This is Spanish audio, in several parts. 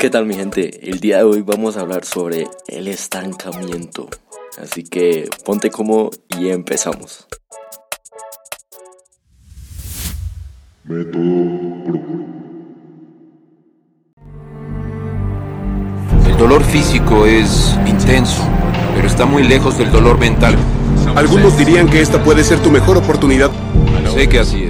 ¿Qué tal mi gente? El día de hoy vamos a hablar sobre el estancamiento. Así que ponte como y empezamos. El dolor físico es intenso, pero está muy lejos del dolor mental. Algunos dirían que esta puede ser tu mejor oportunidad. Sé que así es.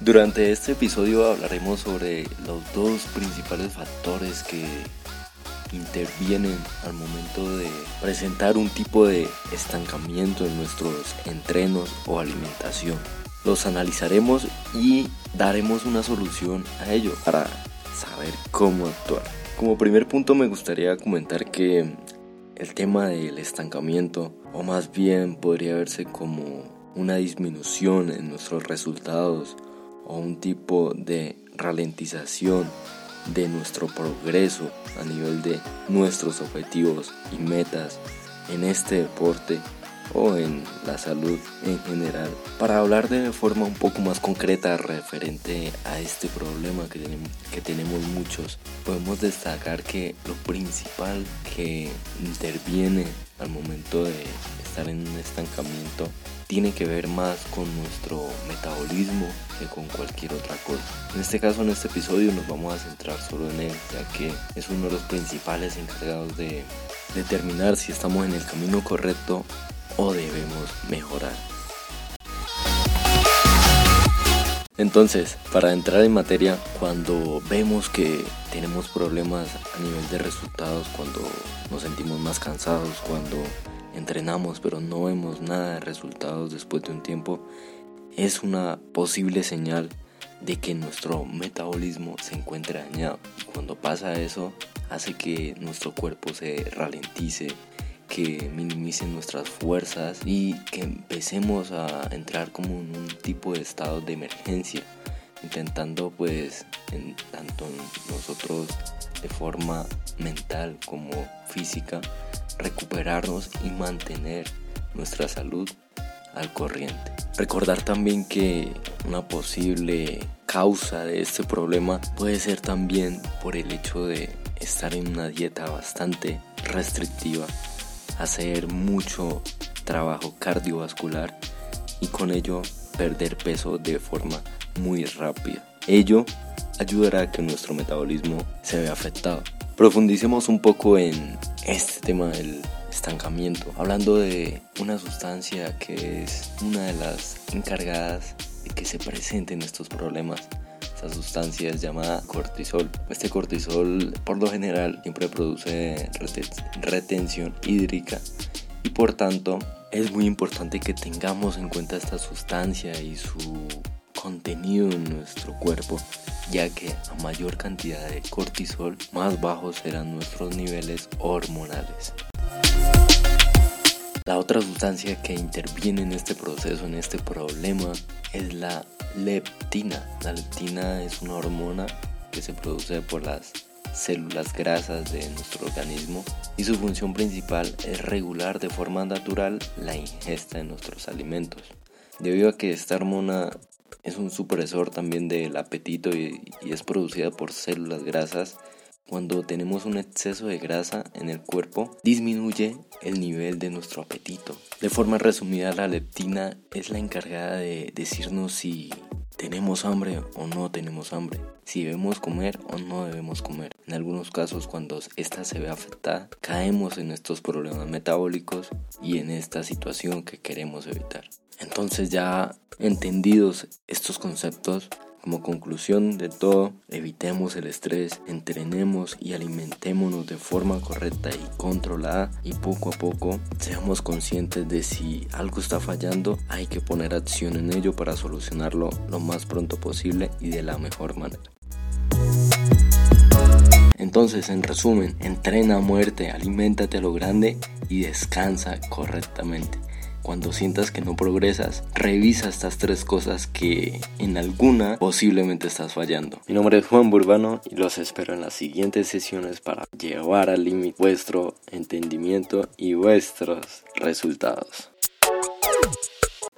Durante este episodio hablaremos sobre los dos principales factores que intervienen al momento de presentar un tipo de estancamiento en nuestros entrenos o alimentación. Los analizaremos y daremos una solución a ello para saber cómo actuar. Como primer punto me gustaría comentar que el tema del estancamiento, o más bien podría verse como una disminución en nuestros resultados o un tipo de ralentización de nuestro progreso a nivel de nuestros objetivos y metas en este deporte o en la salud en general. Para hablar de forma un poco más concreta referente a este problema que tenemos, que tenemos muchos, podemos destacar que lo principal que interviene al momento de estar en un estancamiento tiene que ver más con nuestro metabolismo que con cualquier otra cosa. En este caso, en este episodio nos vamos a centrar solo en él, ya que es uno de los principales encargados de determinar si estamos en el camino correcto o debemos mejorar. Entonces, para entrar en materia, cuando vemos que tenemos problemas a nivel de resultados, cuando nos sentimos más cansados, cuando entrenamos pero no vemos nada de resultados después de un tiempo, es una posible señal de que nuestro metabolismo se encuentra dañado. Y cuando pasa eso, hace que nuestro cuerpo se ralentice, que minimicen nuestras fuerzas y que empecemos a entrar como en un tipo de estado de emergencia, intentando pues tanto nosotros de forma mental como física recuperarnos y mantener nuestra salud al corriente. Recordar también que una posible causa de este problema puede ser también por el hecho de estar en una dieta bastante restrictiva, hacer mucho trabajo cardiovascular y con ello perder peso de forma muy rápida. Ello ayudará a que nuestro metabolismo se vea afectado. Profundicemos un poco en este tema del estancamiento, hablando de una sustancia que es una de las encargadas de que se presenten estos problemas. Esta sustancia es llamada cortisol. Este cortisol por lo general siempre produce retención hídrica y por tanto es muy importante que tengamos en cuenta esta sustancia y su contenido en nuestro cuerpo, ya que a mayor cantidad de cortisol, más bajos serán nuestros niveles hormonales. La otra sustancia que interviene en este proceso, en este problema, es la leptina. La leptina es una hormona que se produce por las células grasas de nuestro organismo y su función principal es regular de forma natural la ingesta de nuestros alimentos. Debido a que esta hormona es un supresor también del apetito y, es producida por células grasas. Cuando tenemos un exceso de grasa en el cuerpo, disminuye el nivel de nuestro apetito. De forma resumida, la leptina es la encargada de decirnos si tenemos hambre o no tenemos hambre, si debemos comer o no debemos comer. En algunos casos, cuando esta se ve afectada, caemos en estos problemas metabólicos y en esta situación que queremos evitar. Entonces ya entendidos estos conceptos, Como conclusión de todo, evitemos el estrés, entrenemos y alimentémonos de forma correcta y controlada y poco a poco seamos conscientes de si algo está fallando, hay que poner acción en ello para solucionarlo lo más pronto posible y de la mejor manera. Entonces, en resumen, entrena a muerte, aliméntate a lo grande y descansa correctamente. Cuando sientas que no progresas, revisa estas tres cosas que en alguna posiblemente estás fallando. Mi nombre es Juan Burbano y los espero en las siguientes sesiones para llevar al límite vuestro entendimiento y vuestros resultados.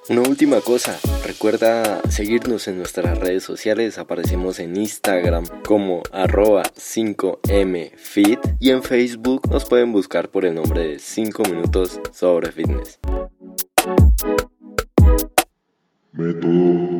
Una última cosa, recuerda seguirnos en nuestras redes sociales, aparecemos en Instagram como arroba 5mfit y en Facebook nos pueden buscar por el nombre de 5 minutos sobre fitness. Método